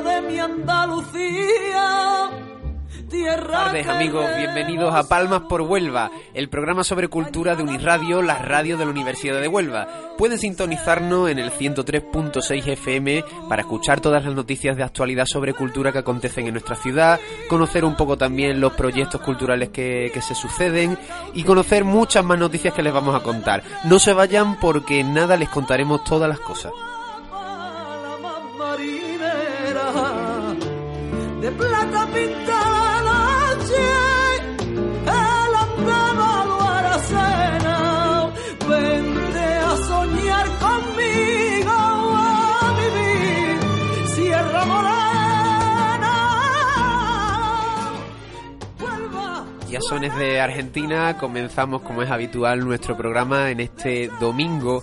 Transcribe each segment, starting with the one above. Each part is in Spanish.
de mi Andalucía. Buenas tardes amigos, bienvenidos a Palmas por Huelva, el programa sobre cultura de Unirradio, la radio de la Universidad de Huelva. Pueden sintonizarnos en el 103.6 FM para escuchar todas las noticias de actualidad sobre cultura que acontecen en nuestra ciudad, conocer un poco también los proyectos culturales que, que se suceden y conocer muchas más noticias que les vamos a contar. No se vayan porque nada les contaremos todas las cosas. De plata pintada la noche, el andaba lo aracena, vente a soñar conmigo, a vivir, Sierra Morena, vuelva. Ya sones de Argentina, comenzamos como es habitual nuestro programa en este domingo,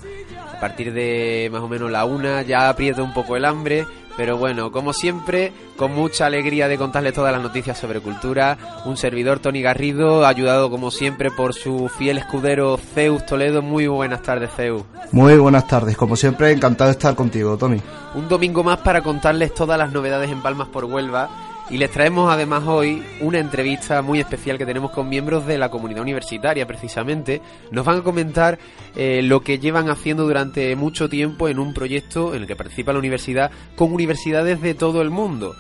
a partir de más o menos la una, ya aprieta un poco el hambre, pero bueno, como siempre, con mucha alegría de contarles todas las noticias sobre cultura, un servidor Tony Garrido, ayudado como siempre por su fiel escudero Zeus Toledo. Muy buenas tardes, Zeus. Muy buenas tardes, como siempre, encantado de estar contigo, Tony. Un domingo más para contarles todas las novedades en Palmas por Huelva. Y les traemos además hoy una entrevista muy especial que tenemos con miembros de la comunidad universitaria, precisamente. Nos van a comentar eh, lo que llevan haciendo durante mucho tiempo en un proyecto en el que participa la universidad con universidades de todo el mundo.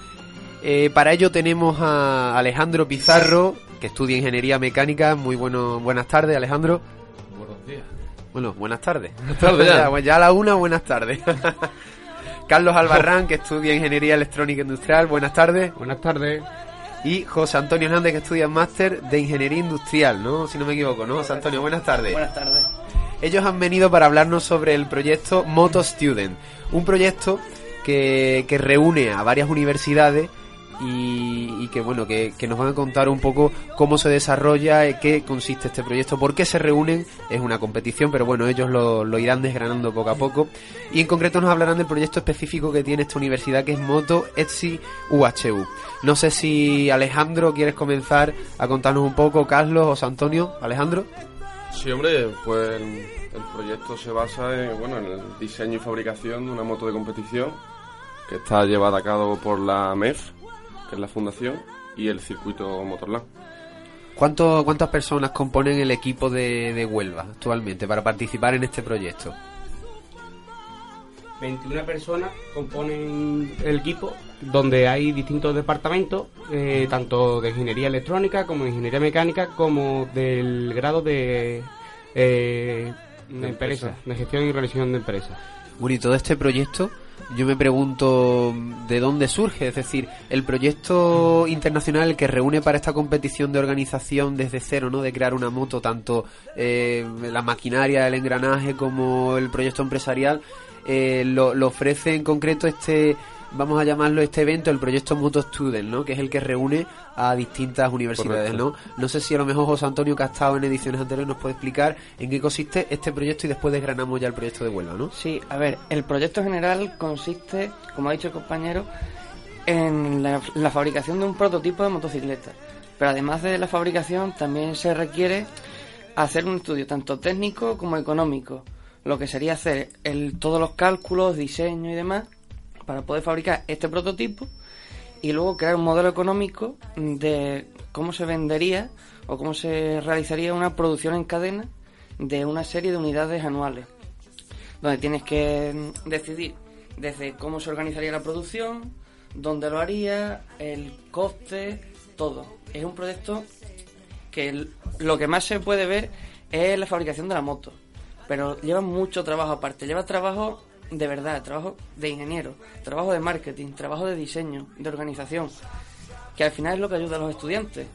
Eh, para ello tenemos a Alejandro Pizarro, que estudia ingeniería mecánica. Muy bueno, buenas tardes, Alejandro. Buenos días. Bueno, buenas tardes. Buenas tardes ya. ya, ya a la una, buenas tardes. Carlos Albarrán, que estudia Ingeniería Electrónica Industrial. Buenas tardes. Buenas tardes. Y José Antonio Hernández, que estudia Máster de Ingeniería Industrial, ¿no? Si no me equivoco, ¿no? José Antonio, buenas tardes. Buenas tardes. Ellos han venido para hablarnos sobre el proyecto Moto Student, un proyecto que, que reúne a varias universidades y, que bueno que, nos van a contar un poco cómo se desarrolla, eh, qué consiste este proyecto, por qué se reúnen, es una competición, pero bueno, ellos lo, irán desgranando poco a poco. Y en concreto nos hablarán del proyecto específico que tiene esta universidad que es Moto Etsy UHU. No sé si Alejandro quieres comenzar a contarnos un poco, Carlos o San Antonio. Alejandro. Sí, hombre, pues el, el proyecto se basa en, bueno, en el diseño y fabricación de una moto de competición que está llevada a cabo por la MEF, que es la fundación, y el circuito Motorland. ¿Cuánto, ¿Cuántas personas componen el equipo de, de Huelva actualmente para participar en este proyecto? 21 personas componen el equipo, donde hay distintos departamentos, eh, tanto de ingeniería electrónica como de ingeniería mecánica, como del grado de, eh, de empresa, de gestión y realización de empresas. Bueno, y todo este proyecto, yo me pregunto de dónde surge, es decir, el proyecto internacional que reúne para esta competición de organización desde cero, ¿no? De crear una moto, tanto eh, la maquinaria, el engranaje como el proyecto empresarial, eh, lo, lo ofrece en concreto este, vamos a llamarlo este evento, el proyecto Moto Student, ¿no? Que es el que reúne a distintas universidades, ¿no? No sé si a lo mejor José Antonio, que ha estado en ediciones anteriores, nos puede explicar en qué consiste este proyecto y después desgranamos ya el proyecto de Huelva, ¿no? Sí, a ver, el proyecto general consiste, como ha dicho el compañero, en la, la fabricación de un prototipo de motocicleta. Pero además de la fabricación, también se requiere hacer un estudio tanto técnico como económico. Lo que sería hacer el, todos los cálculos, diseño y demás para poder fabricar este prototipo y luego crear un modelo económico de cómo se vendería o cómo se realizaría una producción en cadena de una serie de unidades anuales, donde tienes que decidir desde cómo se organizaría la producción, dónde lo haría, el coste, todo. Es un proyecto que lo que más se puede ver es la fabricación de la moto, pero lleva mucho trabajo aparte, lleva trabajo de verdad, trabajo de ingeniero, trabajo de marketing, trabajo de diseño, de organización, que al final es lo que ayuda a los estudiantes,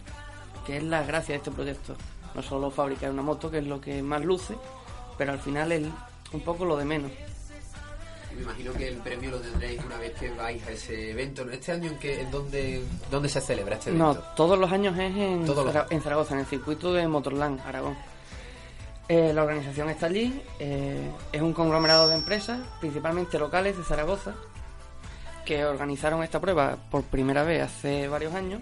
que es la gracia de este proyecto. No solo fabricar una moto, que es lo que más luce, pero al final es un poco lo de menos. Me imagino que el premio lo tendréis una vez que vais a ese evento. ¿Este año en, qué, en dónde, dónde se celebra este No, evento? todos los años es en, los en Zaragoza, en el circuito de Motorland, Aragón. Eh, la organización está allí, eh, es un conglomerado de empresas, principalmente locales de Zaragoza, que organizaron esta prueba por primera vez hace varios años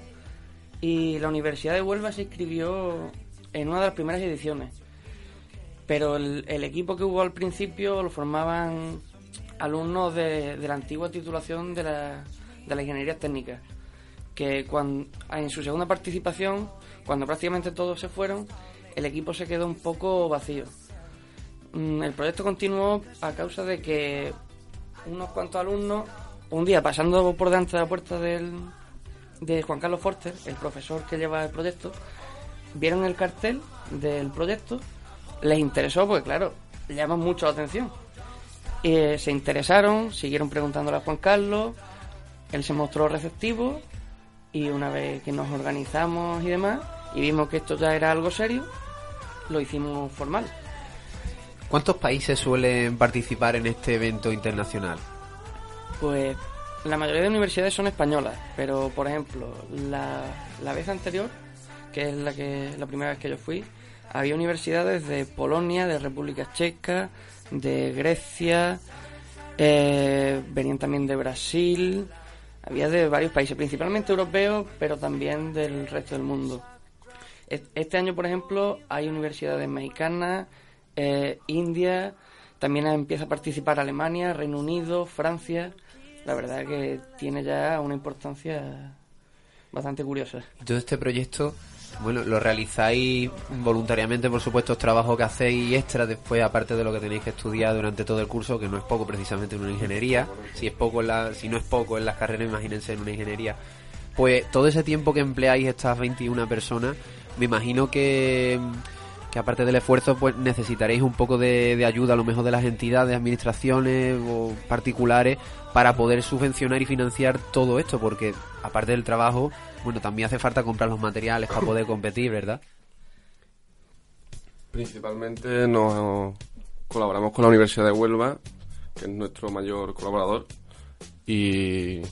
y la Universidad de Huelva se inscribió en una de las primeras ediciones. Pero el, equipo que hubo al principio lo formaban alumnos de, de la antigua titulación de la, de la ingeniería técnica, que cuando, en su segunda participación, cuando prácticamente todos se fueron, el equipo se quedó un poco vacío. Mm, El proyecto continuó a causa de que unos cuantos alumnos, un día pasando por delante de la puerta del, de Juan Carlos Forster, el profesor que lleva el proyecto, vieron el cartel del proyecto, les interesó, porque claro, llama mucho la atención. Eh, se interesaron, siguieron preguntándole a Juan Carlos, él se mostró receptivo y una vez que nos organizamos y demás, y vimos que esto ya era algo serio, lo hicimos formal. ¿Cuántos países suelen participar en este evento internacional? Pues la mayoría de universidades son españolas, pero por ejemplo, la, la vez anterior, que es la que la primera vez que yo fui, había universidades de Polonia, de República Checa, de Grecia, eh, venían también de Brasil, había de varios países, principalmente europeos, pero también del resto del mundo. Es- Este año, por ejemplo, hay universidades mexicanas, eh, India, también empieza a participar Alemania, Reino Unido, Francia. La verdad que tiene ya una importancia bastante curiosa. Todo este proyecto, bueno, lo realizáis voluntariamente, por supuesto, es trabajo que hacéis extra después, aparte de lo que tenéis que estudiar durante todo el curso, que no es poco precisamente en una ingeniería. Si es poco en la, si no es poco en las carreras, imagínense en una ingeniería. Pues todo ese tiempo que empleáis estas 21 personas, me imagino que, que aparte del esfuerzo, pues necesitaréis un poco de, de ayuda, a lo mejor de las entidades, administraciones o particulares, para poder subvencionar y financiar todo esto, porque aparte del trabajo, bueno, también hace falta comprar los materiales para poder competir, ¿verdad? Principalmente nos colaboramos con la Universidad de Huelva, que es nuestro mayor colaborador. Y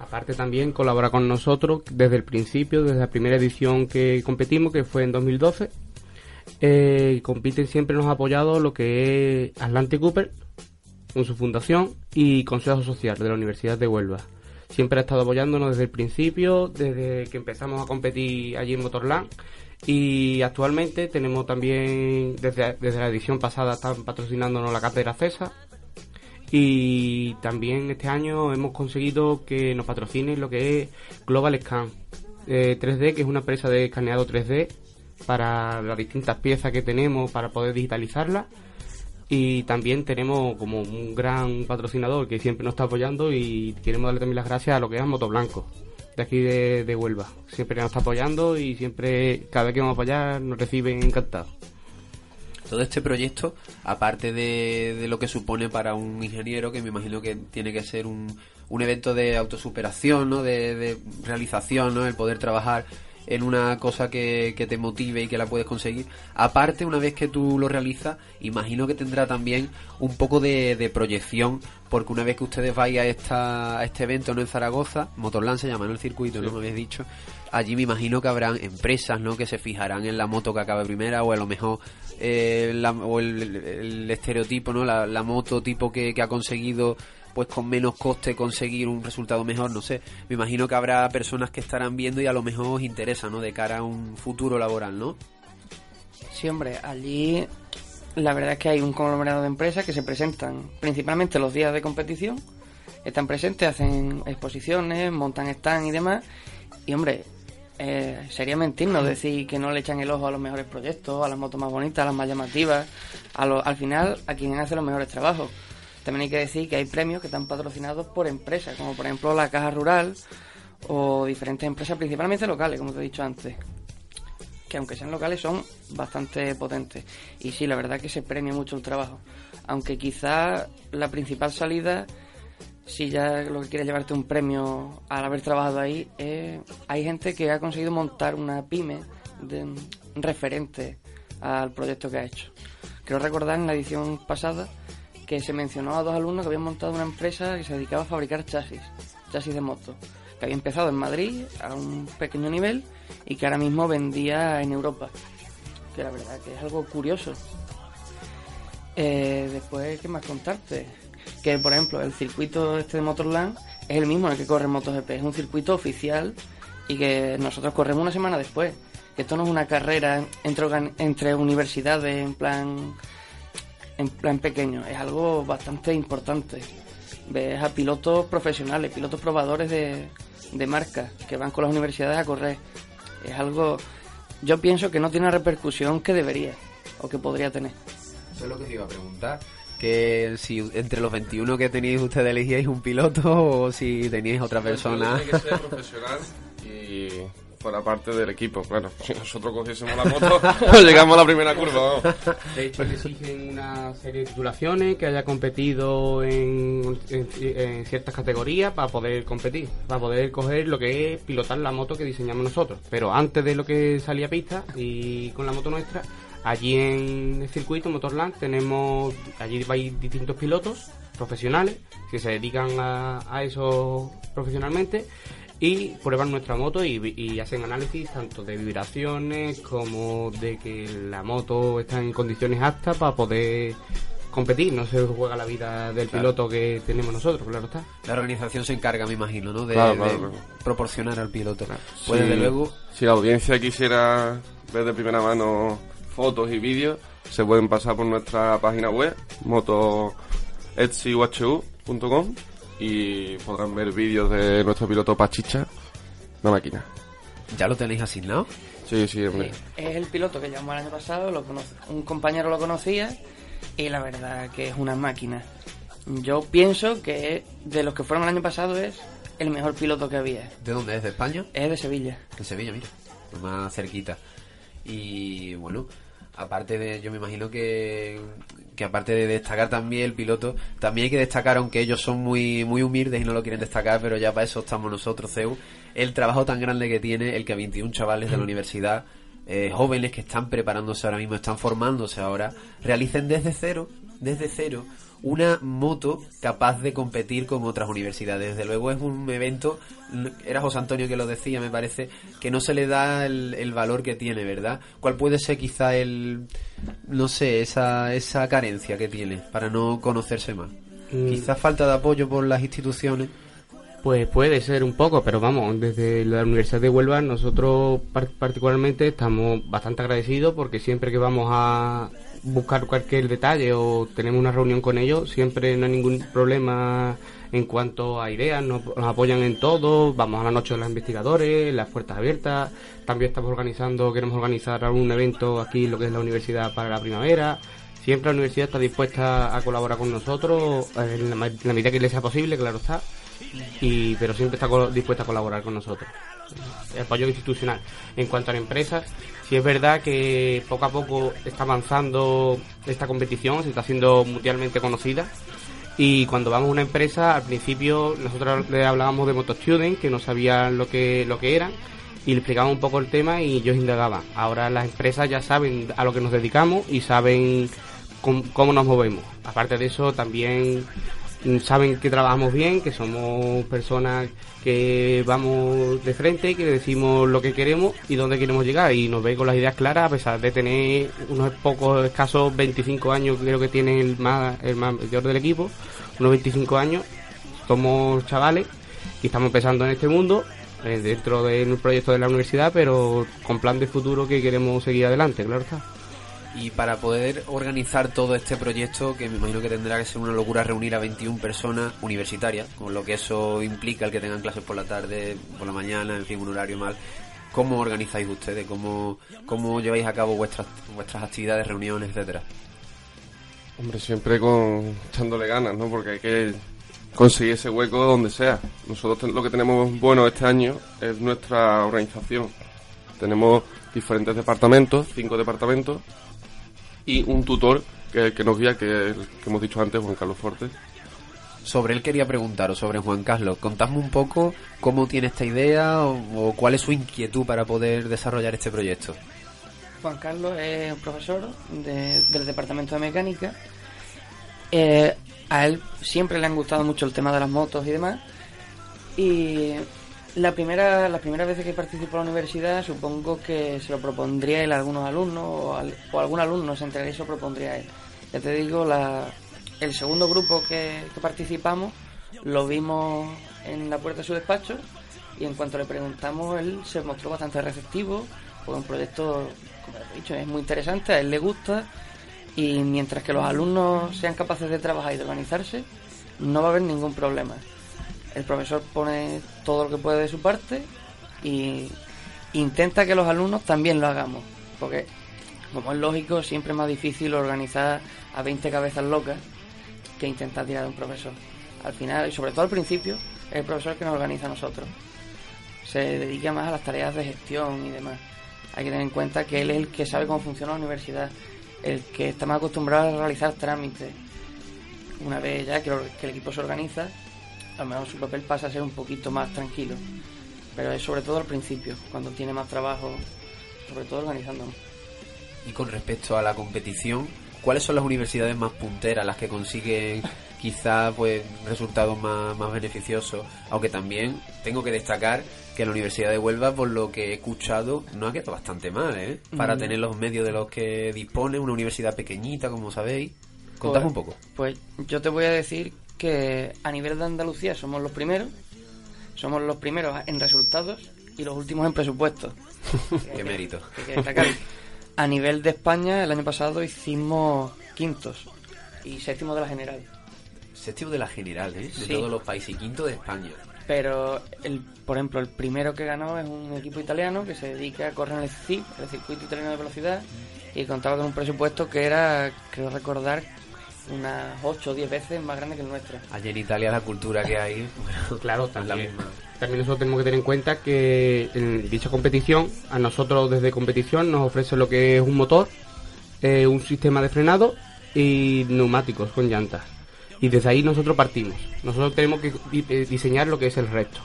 Aparte también colabora con nosotros desde el principio, desde la primera edición que competimos, que fue en 2012. Eh, compiten siempre nos ha apoyado lo que es Atlantic Cooper, con su fundación, y Consejo Social de la Universidad de Huelva. Siempre ha estado apoyándonos desde el principio, desde que empezamos a competir allí en Motorland. Y actualmente tenemos también, desde, desde la edición pasada, están patrocinándonos la cátedra CESA, y también este año hemos conseguido que nos patrocinen lo que es Global Scan eh, 3D, que es una empresa de escaneado 3D para las distintas piezas que tenemos para poder digitalizarlas. Y también tenemos como un gran patrocinador que siempre nos está apoyando y queremos darle también las gracias a lo que es Moto Blanco, de aquí de, de Huelva. Siempre nos está apoyando y siempre, cada vez que vamos a apoyar, nos reciben encantados. Todo este proyecto, aparte de, de lo que supone para un ingeniero, que me imagino que tiene que ser un, un evento de autosuperación, ¿no? De, realización, ¿no? El poder trabajar en una cosa que, que te motive y que la puedes conseguir. Aparte, una vez que tú lo realizas, imagino que tendrá también un poco de, de proyección, porque una vez que ustedes vayan a, esta, a este evento ¿no? en Zaragoza, Motorland se llama, ¿no? El circuito, ¿no? Me habéis dicho. Allí me imagino que habrán empresas, ¿no? Que se fijarán en la moto que acabe primera o a lo mejor eh, la- o el, el- el estereotipo, ¿no? La, la moto tipo que, que ha conseguido pues con menos coste conseguir un resultado mejor, no sé. Me imagino que habrá personas que estarán viendo y a lo mejor os interesa, ¿no? De cara a un futuro laboral, ¿no? Sí, hombre, allí la verdad es que hay un conglomerado de empresas que se presentan principalmente los días de competición. Están presentes, hacen exposiciones, montan stand y demás. Y hombre, eh, sería mentirnos decir que no le echan el ojo a los mejores proyectos, a las motos más bonitas, a las más llamativas. A lo- al final, a quien hace los mejores trabajos. También hay que decir que hay premios que están patrocinados por empresas, como por ejemplo la Caja Rural o diferentes empresas, principalmente locales, como te he dicho antes que aunque sean locales son bastante potentes. Y sí, la verdad que se premia mucho el trabajo. Aunque quizá la principal salida, si ya lo que quieres llevarte un premio al haber trabajado ahí, es, hay gente que ha conseguido montar una pyme referente al proyecto que ha hecho. Creo recordar en la edición pasada que se mencionó a dos alumnos que habían montado una empresa que se dedicaba a fabricar chasis, chasis de moto, que había empezado en Madrid a un pequeño nivel y que ahora mismo vendía en Europa. Que la verdad que es algo curioso. Eh, después, ¿qué más contarte? Que, por ejemplo, el circuito este de Motorland es el mismo en el que corre MotoGP. Es un circuito oficial y que nosotros corremos una semana después. Que esto no es una carrera entre, universidades en plan en plan pequeño. Es algo bastante importante. Ves a pilotos profesionales, pilotos probadores de, de marcas que van con las universidades a correr. Es algo, yo pienso que no tiene la repercusión que debería o que podría tener. Eso es lo que te iba a preguntar. Que si entre los 21 que tenéis ustedes elegíais un piloto o si teníais otra persona. Tiene que ser profesional y fuera parte del equipo. Claro, si nosotros cogiésemos la moto, pues llegamos a la primera curva. De hecho, le exigen una serie de titulaciones, que haya competido en, en- en ciertas categorías para poder competir, para poder coger lo que es pilotar la moto que diseñamos nosotros. Pero antes de lo que salía a pista y con la moto nuestra, allí en el circuito Motorland tenemos, allí hay distintos pilotos profesionales que se dedican a, a eso profesionalmente y prueban nuestra moto y, y hacen análisis tanto de vibraciones como de que la moto está en condiciones aptas para poder competir. No se juega la vida del piloto que tenemos nosotros, claro está. La organización se encarga, me imagino, ¿no? De, Claro, de claro, claro. proporcionar al piloto. Si- Pues desde luego, Si la audiencia quisiera ver de primera mano fotos y vídeos, se pueden pasar por nuestra página web, motoetsyuhu.com y podrán ver vídeos de nuestro piloto Pachicha, la máquina. ya lo tenéis asignado. Sí, sí, hombre. Es el piloto que llamó el año pasado, lo conoce, un compañero lo conocía y la verdad que es una máquina. Yo pienso que de los que fueron el año pasado es el mejor piloto que había. ¿De dónde es? ¿De España? Es de Sevilla. En Sevilla, mira. Pues Más cerquita. Y bueno, aparte de, yo me imagino que, que aparte de destacar también el piloto, también hay que destacar, aunque ellos son muy, muy humildes y no lo quieren destacar, pero ya para eso estamos nosotros, CEU, el trabajo tan grande que tiene el que 21 chavales de la universidad, eh, jóvenes que están preparándose ahora mismo, están formándose ahora, realicen desde cero, desde cero, una moto capaz de competir con otras universidades. Desde luego es un evento, era José Antonio que lo decía, me parece, que no se le da el, el valor que tiene, ¿verdad? ¿Cuál puede ser quizá el, no sé, esa, esa carencia que tiene para no conocerse más? Mm. Quizás falta de apoyo por las instituciones. Pues puede ser un poco, pero vamos, desde la Universidad de Huelva nosotros par- particularmente estamos bastante agradecidos porque siempre que vamos a buscar cualquier detalle o tenemos una reunión con ellos, siempre no hay ningún problema en cuanto a ideas, nos, nos apoyan en todo, vamos a la noche de los investigadores, las puertas abiertas, también estamos organizando, queremos organizar algún evento aquí lo que es la universidad para la primavera, siempre la universidad está dispuesta a colaborar con nosotros en la, en la medida que le sea posible, claro está y pero siempre está dispuesta a colaborar con nosotros. El apoyo institucional. En cuanto a la empresa, sí es verdad que poco a poco está avanzando esta competición, se está haciendo mundialmente conocida. Y cuando vamos a una empresa, al principio nosotros le hablábamos de Motostudent, que no sabían lo que, lo que eran, y le explicábamos un poco el tema y ellos indagaban. Ahora las empresas ya saben a lo que nos dedicamos y saben cómo, cómo nos movemos. Aparte de eso, también saben que trabajamos bien, que somos personas que vamos de frente, que decimos lo que queremos y dónde queremos llegar y nos ven con las ideas claras a pesar de tener unos pocos escasos 25 años, creo que tiene el más, el mayor del equipo, unos 25 años, somos chavales y estamos empezando en este mundo eh, dentro del proyecto de la universidad, pero con plan de futuro que queremos seguir adelante, claro está. Y para poder organizar todo este proyecto, que me imagino que tendrá que ser una locura reunir a 21 personas universitarias, con lo que eso implica el que tengan clases por la tarde, por la mañana, en fin, un horario mal. ¿Cómo organizáis ustedes? ¿Cómo, cómo lleváis a cabo vuestras, vuestras actividades, reuniones, etcétera? Hombre, siempre con echándole ganas, ¿no? Porque hay que conseguir ese hueco donde sea. Nosotros lo que tenemos bueno este año es nuestra organización. Tenemos diferentes departamentos, cinco departamentos, y un tutor que, que nos guía, que, es el que hemos dicho antes, Juan Carlos Fortes. Sobre él quería preguntaros, sobre Juan Carlos. Contadme un poco cómo tiene esta idea o, o cuál es su inquietud para poder desarrollar este proyecto. Juan Carlos es un profesor de- del departamento de mecánica. Eh, a él siempre le han gustado mucho el tema de las motos y demás. Y la primera, las primeras veces que participó en la universidad, supongo que se lo propondría él a algunos alumnos o, al- o algún alumno se enteraría y se lo propondría él. Ya te digo, la, el segundo grupo que, que participamos lo vimos en la puerta de su despacho y en cuanto le preguntamos, él se mostró bastante receptivo, porque un proyecto, como he dicho, es muy interesante, a él le gusta Y mientras que los alumnos sean capaces de trabajar y de organizarse, no va a haber ningún problema. El profesor pone todo lo que puede de su parte y intenta que los alumnos también lo hagamos. Porque, como es lógico, siempre es más difícil organizar a 20 cabezas locas que intentar tirar a un profesor. Al final, y sobre todo al principio, es el profesor que nos organiza a nosotros. Se dedica más a las tareas de gestión y demás. Hay que tener en cuenta que él es el que sabe cómo funciona la universidad, el que está más acostumbrado a realizar trámites. Una vez ya que, el equipo se organiza, a lo mejor su papel pasa a ser un poquito más tranquilo. Pero es sobre todo al principio, cuando tiene más trabajo, sobre todo organizándonos. Y con respecto a la competición, ¿cuáles son las universidades más punteras, las que consiguen quizá pues resultados más, más beneficiosos? Aunque también tengo que destacar que la Universidad de Huelva, por lo que he escuchado, no ha quedado bastante mal, ¿eh? Para Mm. tener los medios de los que dispone, una universidad pequeñita, como sabéis. Contadme un poco. Pues yo te voy a decir que a nivel de Andalucía somos los primeros, somos los primeros en resultados y los últimos en presupuestos. Qué mérito. que que. A nivel de España, el año pasado hicimos quintos y séptimo de la general. Séptimo de la general, ¿eh? De Sí. todos los países y quinto de España. Pero, el, por ejemplo, el primero que ganó es un equipo italiano que se dedica a correr en el CIP, el Circuito Italiano de Velocidad, y contaba con un presupuesto que era, creo recordar, unas 8 o 10 veces más grande que el nuestro. Allí en Italia la cultura que hay, Claro, es la también. misma. También nosotros tenemos que tener en cuenta que en dicha competición, a nosotros desde competición nos ofrece lo que es un motor, eh, un sistema de frenado y neumáticos con llantas. Y desde ahí nosotros partimos. Nosotros tenemos que eh, diseñar lo que es el resto.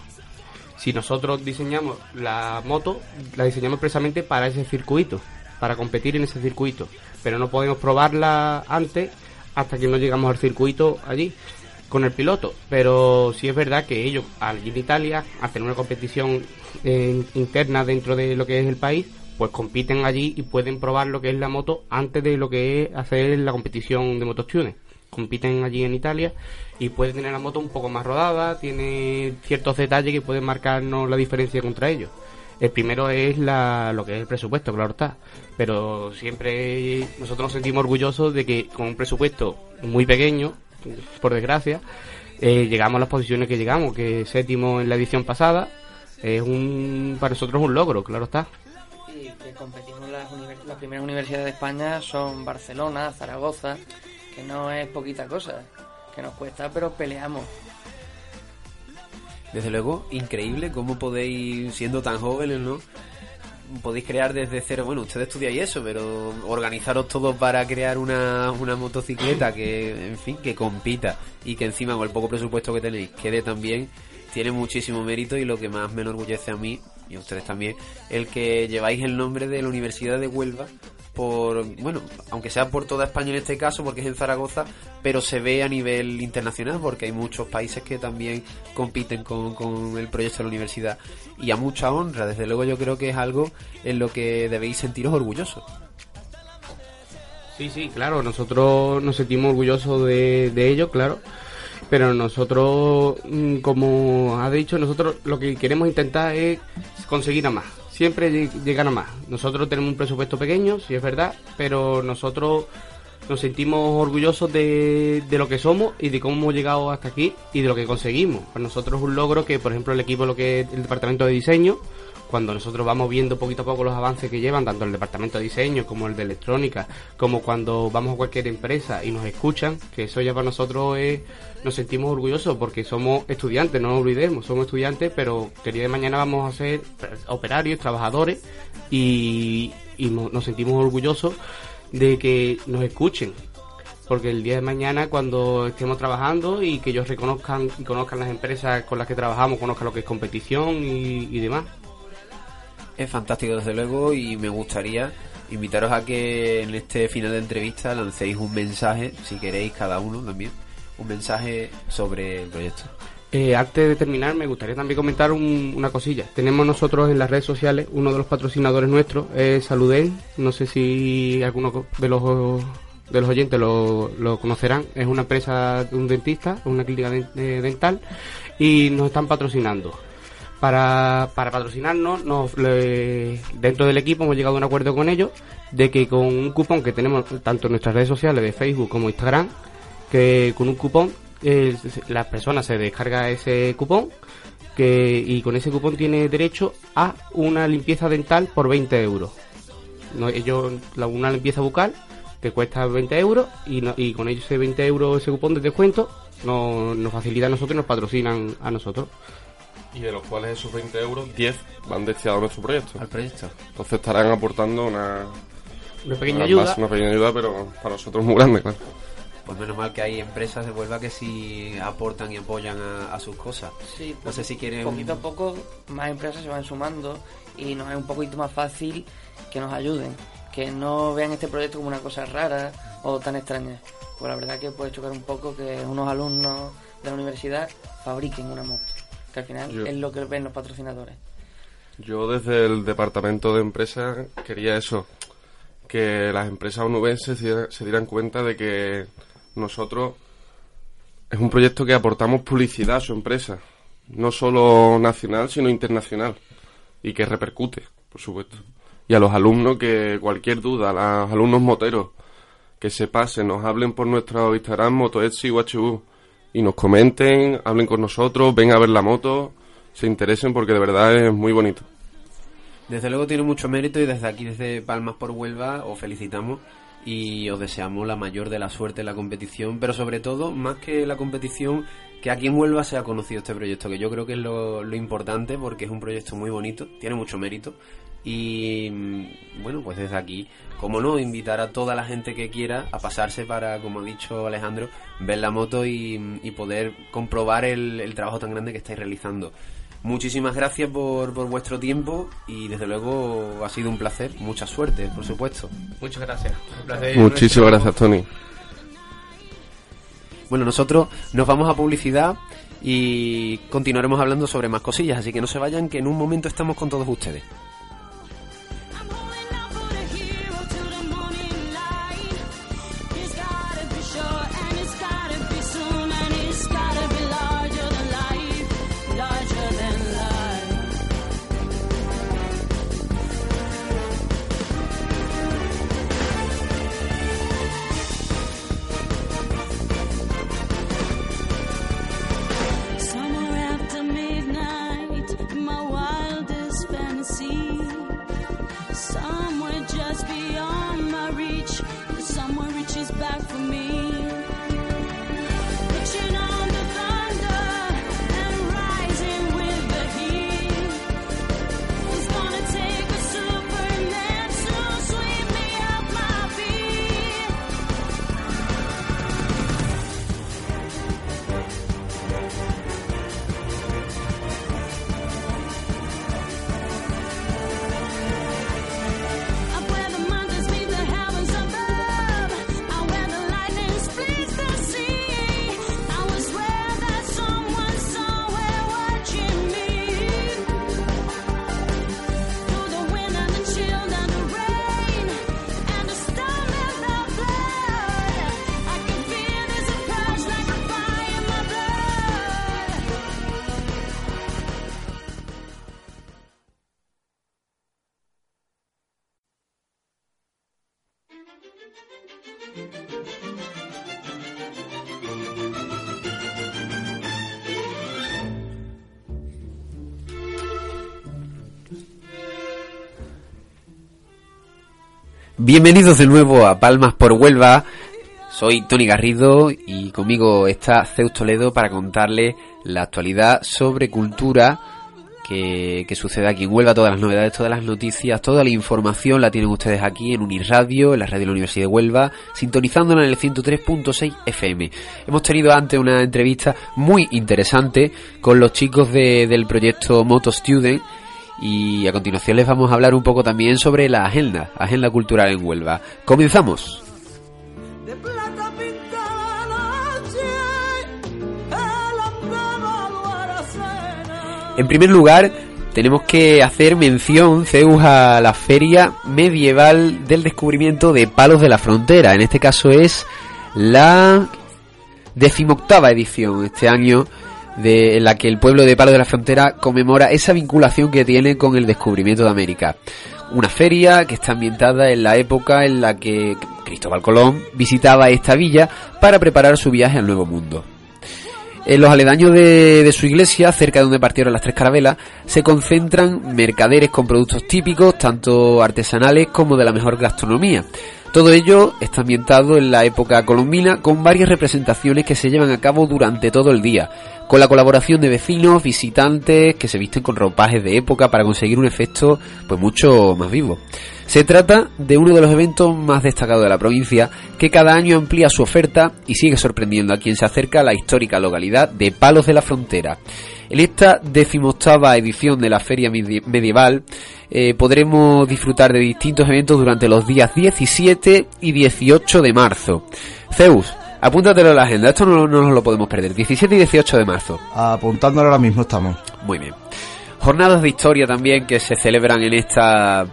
Si nosotros diseñamos la moto, la diseñamos precisamente para ese circuito, para competir en ese circuito. Pero no podemos probarla antes hasta que no llegamos al circuito allí con el piloto. Pero sí es verdad que ellos, allí en Italia, hacen una competición eh, interna dentro de lo que es el país, pues compiten allí y pueden probar lo que es la moto antes de lo que es hacer la competición de mototunes. Compiten allí en Italia y pueden tener la moto un poco más rodada, tiene ciertos detalles que pueden marcarnos la diferencia contra ellos. El primero es la, lo que es el presupuesto, claro está. Pero siempre nosotros nos sentimos orgullosos de que con un presupuesto muy pequeño, por desgracia, eh, llegamos a las posiciones que llegamos, que séptimo en la edición pasada, es un, para nosotros un logro, claro está. Y que competimos las, las primeras universidades de España son Barcelona, Zaragoza, que no es poquita cosa, que nos cuesta, pero peleamos. Desde luego, increíble cómo podéis, siendo tan jóvenes, ¿no? Podéis crear desde cero, bueno, ustedes estudiáis eso, pero organizaros todos para crear una, una motocicleta que, en fin, que compita y que encima con el poco presupuesto que tenéis quede también, tiene muchísimo mérito y lo que más me enorgullece a mí, y a ustedes también, el que lleváis el nombre de la Universidad de Huelva por, bueno, aunque sea por toda España en este caso, porque es en Zaragoza, pero se ve a nivel internacional, porque hay muchos países que también compiten con, con el proyecto de la universidad. Y a mucha honra, desde luego yo creo que es algo en lo que debéis sentiros orgullosos. Sí, sí, claro, nosotros nos sentimos orgullosos de, de ello, claro. Pero nosotros, mm, como ha dicho, nosotros lo que queremos intentar es conseguir a más. Siempre lleg- llegar a más. Nosotros tenemos un presupuesto pequeño, sí es verdad, pero nosotros nos sentimos orgullosos de, de lo que somos y de cómo hemos llegado hasta aquí y de lo que conseguimos. Para nosotros es un logro que, por ejemplo, el equipo, lo que es el departamento de diseño, cuando nosotros vamos viendo poquito a poco los avances que llevan, tanto el departamento de diseño como el de electrónica, como cuando vamos a cualquier empresa y nos escuchan, que eso ya para nosotros es, nos sentimos orgullosos porque somos estudiantes, no nos olvidemos, somos estudiantes, pero que el día de mañana vamos a ser operarios, trabajadores y, nos sentimos orgullosos de que nos escuchen. Porque el día de mañana, cuando estemos trabajando y que ellos reconozcan y conozcan las empresas con las que trabajamos, conozcan lo que es competición y, y demás. Es fantástico desde luego y me gustaría invitaros a que en este final de entrevista lancéis un mensaje, si queréis cada uno también, un mensaje sobre el proyecto. Eh, antes de terminar, me gustaría también comentar un- una cosilla. Tenemos nosotros en las redes sociales, uno de los patrocinadores nuestros es Saluden. No sé si alguno de los de los oyentes lo, lo conocerán. Es una empresa de un dentista, una clínica de- dental, y nos están patrocinando. Para, para patrocinarnos, dentro del equipo hemos llegado a un acuerdo con ellos de que con un cupón que tenemos tanto en nuestras redes sociales de Facebook como Instagram, que con un cupón eh, la persona se descarga ese cupón y con ese cupón tiene derecho a una limpieza dental por 20 euros. Ellos, una limpieza bucal que cuesta 20 euros y, con ese 20 euros, ese cupón de descuento, nos, nos facilita a nosotros y nos patrocinan a nosotros. Y de los cuales esos 20 euros, 10 van destinados a nuestro proyecto. Al proyecto. Entonces estarán aportando una, Una pequeña una ayuda. una pequeña ayuda, pero para nosotros muy grande, claro. Pues menos mal que hay empresas de Huelva que sí aportan y apoyan a, a sus cosas. Sí, No sé si quieren... poquito a poco más empresas se van sumando y nos es un poquito más fácil que nos ayuden, que no vean este proyecto como una cosa rara o tan extraña. Pues la verdad que puede chocar un poco que unos alumnos de la universidad fabriquen una moto, que al final Yo- es lo que ven los patrocinadores. Yo desde el departamento de empresas quería eso, que las empresas onubenses se dieran cuenta de que nosotros es un proyecto que aportamos publicidad a su empresa, no solo nacional, sino internacional, y que repercute, por supuesto. Y a los alumnos que cualquier duda, a los alumnos moteros, que se pasen, nos hablen por nuestro Instagram, MotoEtsi UHU, y nos comenten, hablen con nosotros, ven a ver la moto, se interesen porque de verdad es muy bonito. Desde luego tiene mucho mérito y desde aquí, desde Palmas por Huelva, os felicitamos y os deseamos la mayor de la suerte en la competición, pero sobre todo, más que la competición, que aquí en Huelva se ha conocido este proyecto, que yo creo que es lo, lo importante porque es un proyecto muy bonito, tiene mucho mérito y mm, bueno, pues desde aquí, como no, invitar a toda la gente que quiera a pasarse para, como ha dicho Alejandro, ver la moto y, y poder comprobar el, el trabajo tan grande que estáis realizando. Muchísimas gracias por, por vuestro tiempo y desde luego ha sido un placer. Mucha suerte, por supuesto. Muchas gracias. Un placer Muchísimas gracias, Tony. Bueno, nosotros nos vamos a publicidad y continuaremos hablando sobre más cosillas, así que no se vayan que en un momento estamos con todos ustedes. Bienvenidos de nuevo a Palmas por Huelva. Soy Tony Garrido y conmigo está Zeus Toledo para contarle la actualidad sobre cultura que, sucede aquí en Huelva, todas las novedades, todas las noticias, toda la información la tienen ustedes aquí en Unirradio, en la radio de la Universidad de Huelva, sintonizándola en el 103.6 FM. Hemos tenido antes una entrevista muy interesante con los chicos de- del proyecto Moto Student y a continuación les vamos a hablar un poco también sobre la agenda, agenda cultural en Huelva. Comenzamos. En primer lugar, tenemos que hacer mención, Zeus, a la Feria Medieval del Descubrimiento de Palos de la Frontera. En este caso es la decimoctava edición. Este año de, en la que el pueblo de Palos de la Frontera conmemora esa vinculación que tiene con el descubrimiento de América. Una feria que está ambientada en la época en la que Cristóbal Colón visitaba esta villa para preparar su viaje al Nuevo Mundo. En los aledaños de su iglesia, cerca de donde partieron las tres carabelas, se concentran mercaderes con productos típicos, tanto artesanales como de la mejor gastronomía. Todo ello está ambientado en la época colombina con varias representaciones que se llevan a cabo durante todo el día, con la colaboración de vecinos, visitantes que se visten con ropajes de época para conseguir un efecto pues mucho más vivo. Se trata de uno de los eventos más destacados de la provincia, que cada año amplía su oferta y sigue sorprendiendo a quien se acerca a la histórica localidad de Palos de la Frontera. En esta decimoctava edición de la Feria Medi- Medieval eh, podremos disfrutar de distintos eventos durante los días 17 y 18 de marzo. Zeus, apúntatelo en la agenda, esto no, no nos lo podemos perder. 17 y 18 de marzo. Apuntándolo ahora mismo estamos. Muy bien. Jornadas de historia también que se celebran en esta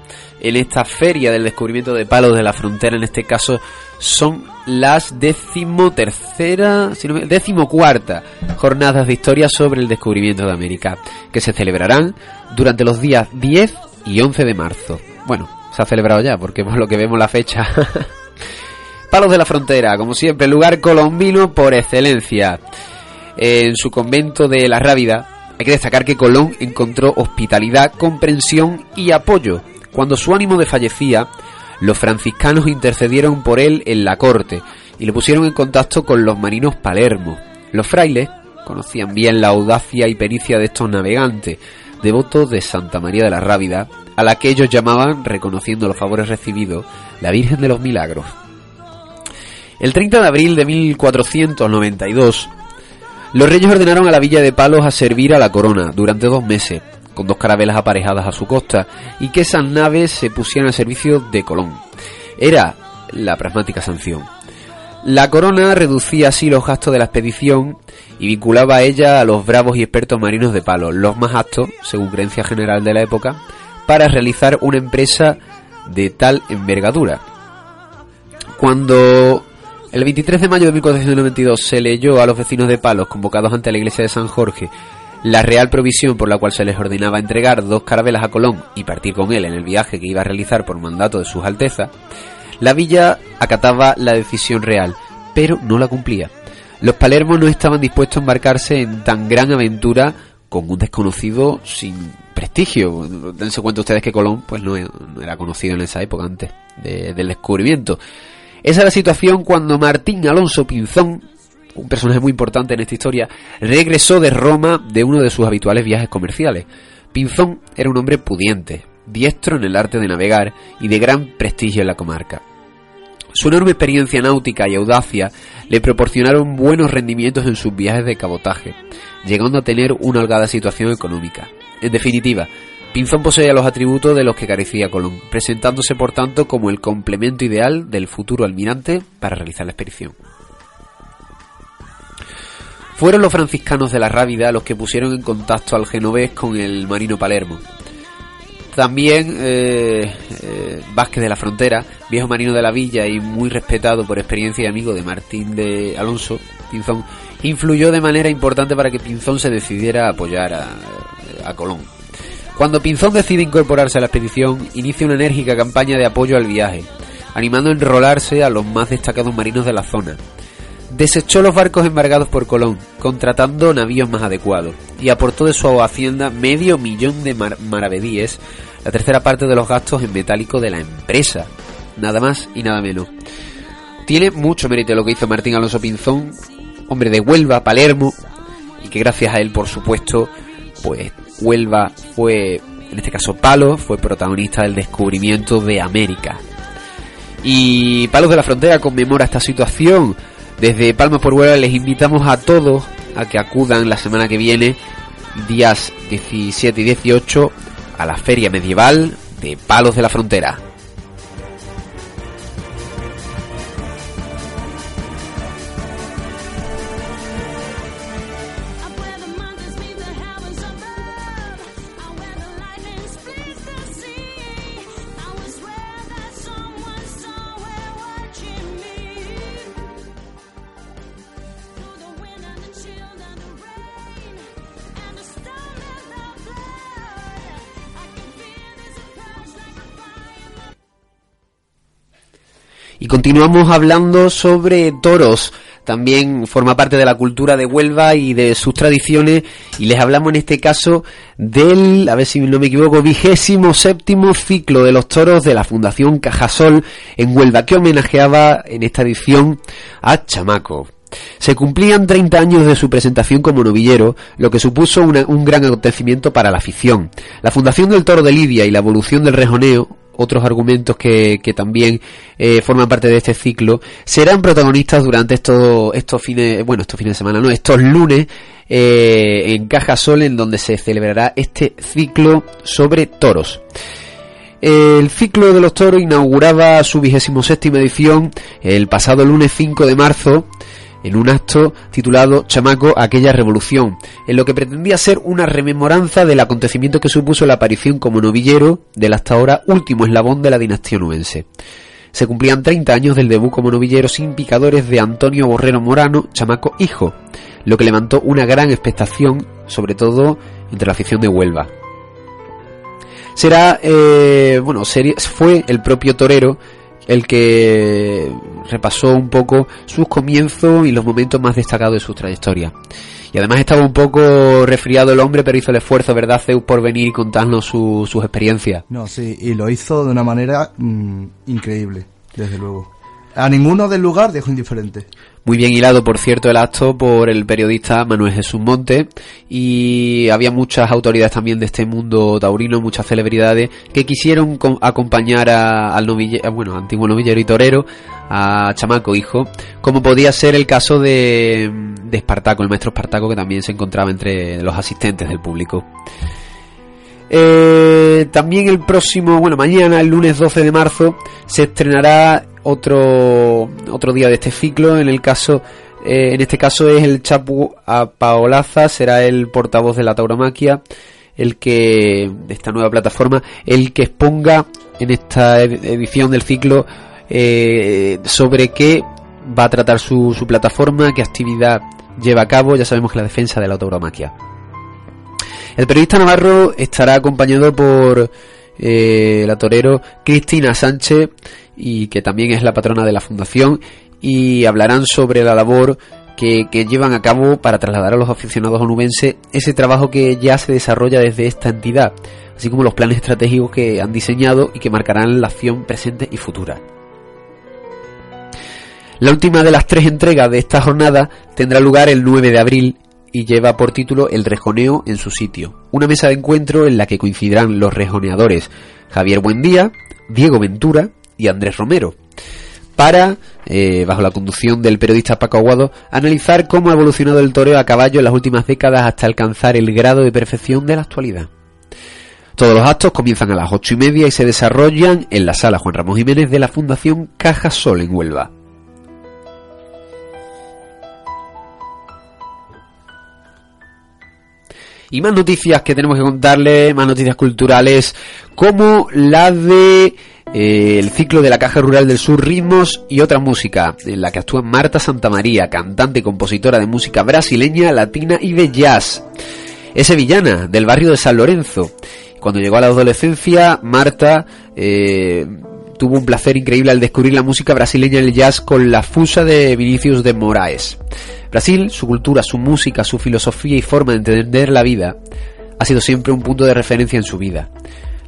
en esta feria del descubrimiento de palos de la frontera, en este caso son las decimotercera, si no decimocuarta jornadas de historia sobre el descubrimiento de América, que se celebrarán durante los días 10 y 11 de marzo. Bueno, se ha celebrado ya, porque por lo que vemos la fecha. Palos de la Frontera, como siempre, lugar colombino por excelencia. En su convento de la Rábida, hay que destacar que Colón encontró hospitalidad, comprensión y apoyo. Cuando su ánimo desfallecía, los franciscanos intercedieron por él en la corte y le pusieron en contacto con los marinos Palermo. Los frailes conocían bien la audacia y pericia de estos navegantes, devotos de Santa María de la Rábida, a la que ellos llamaban, reconociendo los favores recibidos, la Virgen de los Milagros. El 30 de abril de 1492, los reyes ordenaron a la villa de Palos a servir a la corona durante dos meses, con dos carabelas aparejadas a su costa, y que esas naves se pusieran al servicio de Colón. Era la pragmática sanción. La corona reducía así los gastos de la expedición y vinculaba a ella a los bravos y expertos marinos de Palos, los más aptos, según creencia general de la época, para realizar una empresa de tal envergadura. Cuando el 23 de mayo de 1492 se leyó a los vecinos de Palos convocados ante la iglesia de San Jorge la real provisión por la cual se les ordenaba entregar dos carabelas a Colón y partir con él en el viaje que iba a realizar por mandato de sus altezas, la villa acataba la decisión real, pero no la cumplía. Los palermos no estaban dispuestos a embarcarse en tan gran aventura con un desconocido sin prestigio. Dense cuenta ustedes que Colón pues no, era conocido en esa época antes de- del descubrimiento. Esa es la situación cuando Martín Alonso Pinzón, un personaje muy importante en esta historia, regresó de Roma de uno de sus habituales viajes comerciales. Pinzón era un hombre pudiente, diestro en el arte de navegar y de gran prestigio en la comarca. Su enorme experiencia náutica y audacia le proporcionaron buenos rendimientos en sus viajes de cabotaje, llegando a tener una holgada situación económica. En definitiva, Pinzón poseía los atributos de los que carecía Colón, presentándose por tanto como el complemento ideal del futuro almirante para realizar la expedición. Fueron los franciscanos de la Rábida los que pusieron en contacto al genovés con el marino Palermo. También eh, eh, Vázquez de la Frontera, viejo marino de la villa y muy respetado por experiencia y amigo de Martín de Alonso Pinzón, influyó de manera importante para que Pinzón se decidiera a apoyar a, a Colón. Cuando Pinzón decide incorporarse a la expedición, inicia una enérgica campaña de apoyo al viaje, animando a enrolarse a los más destacados marinos de la zona. Desechó los barcos embargados por Colón, contratando navíos más adecuados, y aportó de su hacienda medio millón de mar- maravedíes, la tercera parte de los gastos en metálico de la empresa. Nada más y nada menos. Tiene mucho mérito lo que hizo Martín Alonso Pinzón, hombre de Huelva, Palermo, y que gracias a él, por supuesto, pues Huelva fue, en este caso Palos, fue protagonista del descubrimiento de América. Y Palos de la Frontera conmemora esta situación. Desde Palmas por Huelva les invitamos a todos a que acudan la semana que viene, días 17 y 18, a la Feria Medieval de Palos de la Frontera. Continuamos hablando sobre toros. También forma parte de la cultura de Huelva y de sus tradiciones. Y les hablamos en este caso del, a ver si no me equivoco, vigésimo séptimo ciclo de los toros de la Fundación Cajasol en Huelva, que homenajeaba en esta edición a Chamaco. Se cumplían 30 años de su presentación como novillero, lo que supuso un gran acontecimiento para la afición. La fundación del toro de Lidia y la evolución del rejoneo, otros argumentos que, también eh, forman parte de este ciclo, serán protagonistas durante estos, estos fines, bueno, estos fines de semana, no, estos lunes eh, en Caja Sol, en donde se celebrará este ciclo sobre toros. El ciclo de los toros inauguraba su vigésimo séptima edición el pasado lunes 5 de marzo en un acto titulado Chamaco Aquella Revolución, en lo que pretendía ser una rememoranza del acontecimiento que supuso la aparición como novillero del hasta ahora último eslabón de la dinastía nubense. Se cumplían 30 años del debut como novillero sin picadores de Antonio Borrero Morano, Chamaco Hijo, lo que levantó una gran expectación, sobre todo entre la afición de Huelva será eh, bueno fue el propio torero el que repasó un poco sus comienzos y los momentos más destacados de su trayectoria y además estaba un poco resfriado el hombre pero hizo el esfuerzo verdad Zeus por venir y contarnos su- sus experiencias No, sí, y lo hizo de una manera mm, increíble, desde luego. A ninguno del lugar dejó indiferente. Muy bien hilado, por cierto, el acto por el periodista Manuel Jesús Monte y había muchas autoridades también de este mundo taurino, muchas celebridades que quisieron com- acompañar a- al noville- a, bueno, antiguo novillero y torero, a Chamaco Hijo, como podía ser el caso de, de Espartaco, el maestro Espartaco que también se encontraba entre los asistentes del público. Eh, también el próximo, bueno, mañana, el lunes 12 de marzo, se estrenará otro, otro día de este ciclo. En el caso, eh, en este caso es el Chapu a Paolaza, será el portavoz de la tauromaquia, el que, de esta nueva plataforma, el que exponga en esta ed- edición del ciclo eh, sobre qué va a tratar su, su plataforma, qué actividad lleva a cabo. Ya sabemos que la defensa de la tauromaquia. El periodista Navarro estará acompañado por eh, la torero Cristina Sánchez y que también es la patrona de la fundación y hablarán sobre la labor que, que llevan a cabo para trasladar a los aficionados onubenses ese trabajo que ya se desarrolla desde esta entidad, así como los planes estratégicos que han diseñado y que marcarán la acción presente y futura. La última de las tres entregas de esta jornada tendrá lugar el 9 de abril y lleva por título El rejoneo en su sitio, una mesa de encuentro en la que coincidirán los rejoneadores Javier Buendía, Diego Ventura y Andrés Romero, para, eh, bajo la conducción del periodista Paco Aguado, analizar cómo ha evolucionado el toreo a caballo en las últimas décadas hasta alcanzar el grado de perfección de la actualidad. Todos los actos comienzan a las ocho y media y se desarrollan en la sala Juan Ramón Jiménez de la Fundación Caja Sol en Huelva. Y más noticias que tenemos que contarle, más noticias culturales, como la de eh, el ciclo de la Caja Rural del Sur Ritmos y otra música, en la que actúa Marta Santamaría, cantante y compositora de música brasileña, latina y de jazz. Es sevillana, del barrio de San Lorenzo. Cuando llegó a la adolescencia, Marta eh, tuvo un placer increíble al descubrir la música brasileña y el jazz con la fusa de Vinicius de Moraes. Brasil, su cultura, su música, su filosofía y forma de entender la vida ha sido siempre un punto de referencia en su vida.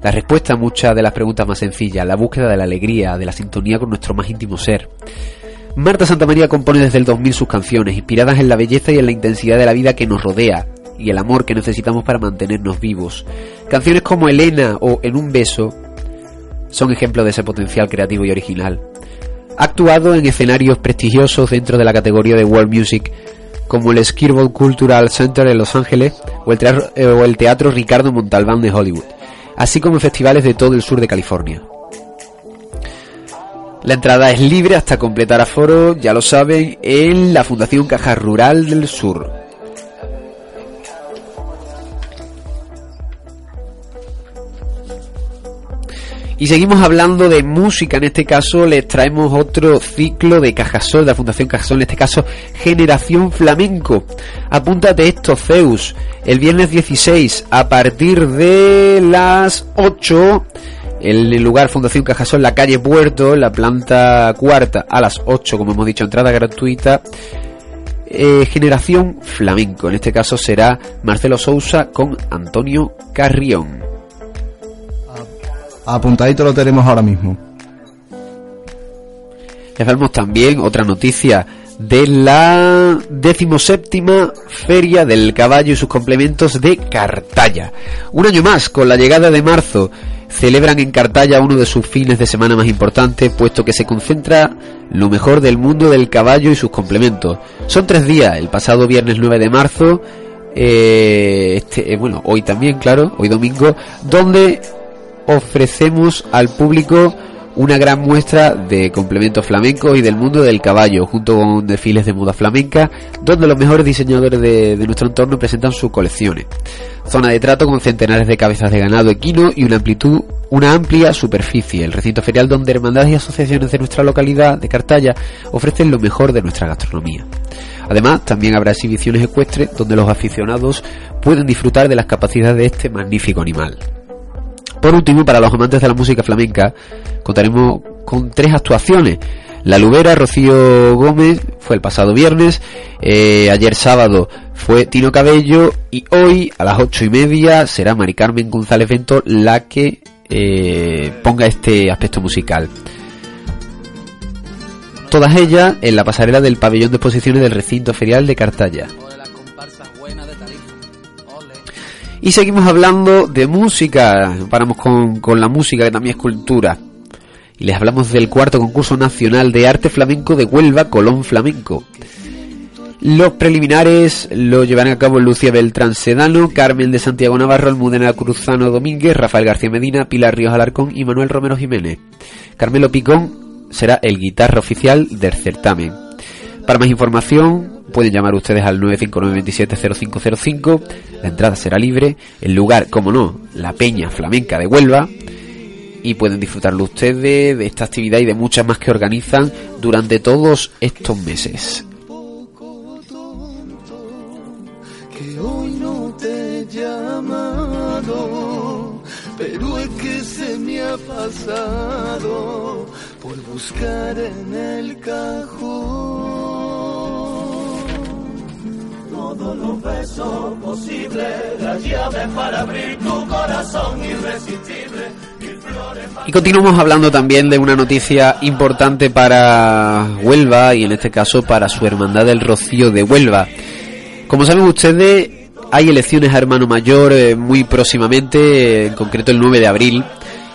La respuesta a muchas de las preguntas más sencillas, la búsqueda de la alegría, de la sintonía con nuestro más íntimo ser. Marta Santamaría compone desde el 2000 sus canciones, inspiradas en la belleza y en la intensidad de la vida que nos rodea y el amor que necesitamos para mantenernos vivos. Canciones como Elena o En un beso son ejemplos de ese potencial creativo y original. Ha actuado en escenarios prestigiosos dentro de la categoría de World Music, como el Skirball Cultural Center en Los Ángeles o el, teatro, eh, o el Teatro Ricardo Montalbán de Hollywood, así como en festivales de todo el sur de California. La entrada es libre hasta completar aforo, ya lo saben, en la Fundación Caja Rural del Sur. Y seguimos hablando de música, en este caso les traemos otro ciclo de Cajasol, de la Fundación Cajasol, en este caso Generación Flamenco. Apúntate esto, Zeus, el viernes 16 a partir de las 8 El lugar Fundación Cajasol, la calle Puerto, la planta cuarta a las 8, como hemos dicho, entrada gratuita. Eh, generación Flamenco, en este caso será Marcelo Sousa con Antonio Carrión. Apuntadito lo tenemos ahora mismo. Les damos también otra noticia de la decimoséptima Feria del Caballo y sus complementos de Cartaya. Un año más, con la llegada de marzo, celebran en Cartaya uno de sus fines de semana más importantes, puesto que se concentra lo mejor del mundo del caballo y sus complementos. Son tres días, el pasado viernes 9 de marzo, eh, este, eh, bueno, hoy también, claro, hoy domingo, donde ofrecemos al público una gran muestra de complementos flamencos y del mundo del caballo, junto con desfiles de moda flamenca, donde los mejores diseñadores de, nuestro entorno presentan sus colecciones. Zona de trato con centenares de cabezas de ganado equino y una amplitud, una amplia superficie. El recinto ferial donde hermandades y asociaciones de nuestra localidad de Cartaya ofrecen lo mejor de nuestra gastronomía. Además, también habrá exhibiciones ecuestres donde los aficionados pueden disfrutar de las capacidades de este magnífico animal. Por último, para los amantes de la música flamenca, contaremos con tres actuaciones. La Lubera, Rocío Gómez, fue el pasado viernes, eh, ayer sábado fue Tino Cabello y hoy a las ocho y media será Mari Carmen González Vento la que eh, ponga este aspecto musical. Todas ellas en la pasarela del pabellón de exposiciones del recinto ferial de Cartaya. Y seguimos hablando de música. Paramos con, con la música, que también es cultura. Y les hablamos del cuarto concurso nacional de arte flamenco de Huelva, Colón Flamenco. Los preliminares lo llevarán a cabo Lucia Beltrán Sedano, Carmen de Santiago Navarro, Almudena Cruzano Domínguez, Rafael García Medina, Pilar Ríos Alarcón y Manuel Romero Jiménez. Carmelo Picón será el guitarra oficial del certamen. Para más información pueden llamar ustedes al 959-270505. La entrada será libre. El lugar, como no, la Peña Flamenca de Huelva. Y pueden disfrutarlo ustedes de esta actividad y de muchas más que organizan durante todos estos meses. que hoy no te llamado, pero es que se me ha pasado por buscar en el cajón. Todos los besos posibles, las llaves para abrir tu corazón irresistible. Y continuamos hablando también de una noticia importante para Huelva y en este caso para su hermandad del Rocío de Huelva. Como saben ustedes, hay elecciones a hermano mayor eh, muy próximamente, en concreto el 9 de abril,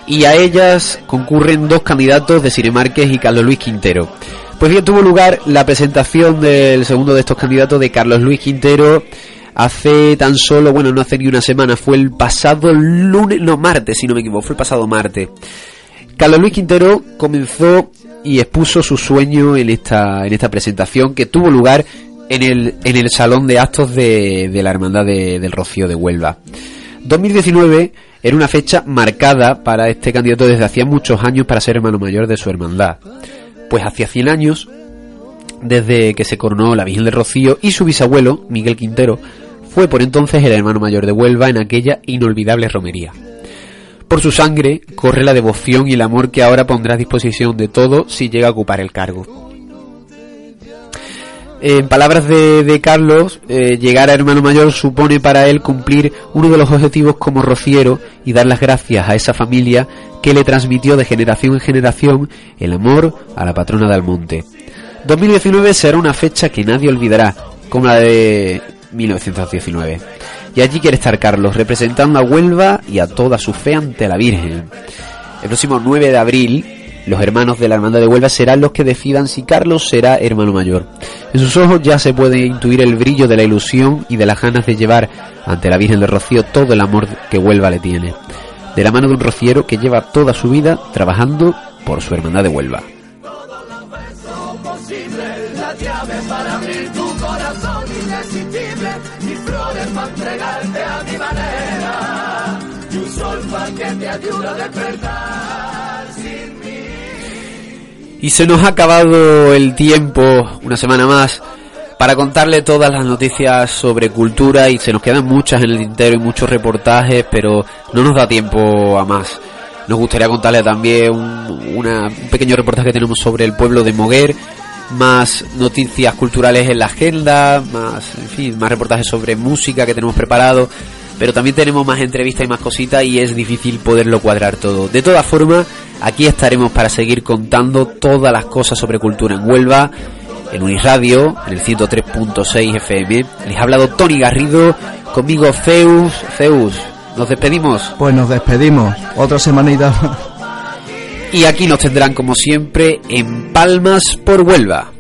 y a ellas concurren dos candidatos de Sire Márquez y Carlos Luis Quintero. Pues bien, tuvo lugar la presentación del segundo de estos candidatos de Carlos Luis Quintero hace tan solo, bueno, no hace ni una semana, fue el pasado lunes, no, martes, si no me equivoco, fue el pasado martes. Carlos Luis Quintero comenzó y expuso su sueño en esta, en esta presentación que tuvo lugar en el, en el salón de actos de, de la Hermandad de- del Rocío de Huelva. 2019 era una fecha marcada para este candidato desde hacía muchos años para ser hermano mayor de su hermandad. Pues hacía 100 años, desde que se coronó la Virgen del Rocío y su bisabuelo, Miguel Quintero, fue por entonces el hermano mayor de Huelva en aquella inolvidable romería. Por su sangre corre la devoción y el amor que ahora pondrá a disposición de todo si llega a ocupar el cargo. En palabras de, Carlos, eh, llegar a hermano mayor supone para él cumplir uno de los objetivos como rociero y dar las gracias a esa familia que le transmitió de generación en generación el amor a la patrona de Almonte. 2019 será una fecha que nadie olvidará, como la de 1919. Y allí quiere estar Carlos, representando a Huelva y a toda su fe ante la Virgen. El próximo 9 de abril, los hermanos de la Hermandad de Huelva serán los que decidan si Carlos será hermano mayor. En sus ojos ya se puede intuir el brillo de la ilusión y de las ganas de llevar ante la Virgen de Rocío todo el amor que Huelva le tiene. De la mano de un rociero que lleva toda su vida trabajando por su Hermandad de Huelva. Y se nos ha acabado el tiempo, una semana más, para contarle todas las noticias sobre cultura y se nos quedan muchas en el tintero y muchos reportajes, pero no nos da tiempo a más. Nos gustaría contarles también un, una- un pequeño reportaje que tenemos sobre el pueblo de Moguer, más noticias culturales en la agenda, más, en fin, más reportajes sobre música que tenemos preparado, pero también tenemos más entrevistas y más cositas y es difícil poderlo cuadrar todo. De todas formas, aquí estaremos para seguir contando todas las cosas sobre cultura en Huelva, en Uniradio, en el 103.6 FM. Les ha hablado Tony Garrido, conmigo Zeus. Zeus, nos despedimos. Pues nos despedimos. Otra semanita. Y aquí nos tendrán como siempre en Palmas por Huelva.